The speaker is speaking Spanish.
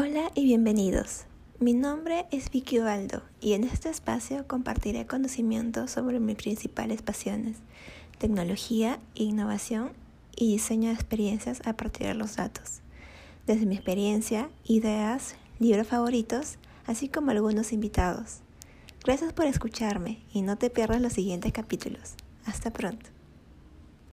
Hola y bienvenidos. Mi nombre es Vicky Ubaldo y en este espacio compartiré conocimientos sobre mis principales pasiones, tecnología, innovación y diseño de experiencias a partir de los datos. Desde mi experiencia, ideas, libros favoritos, así como algunos invitados. Gracias por escucharme y no te pierdas los siguientes capítulos. Hasta pronto.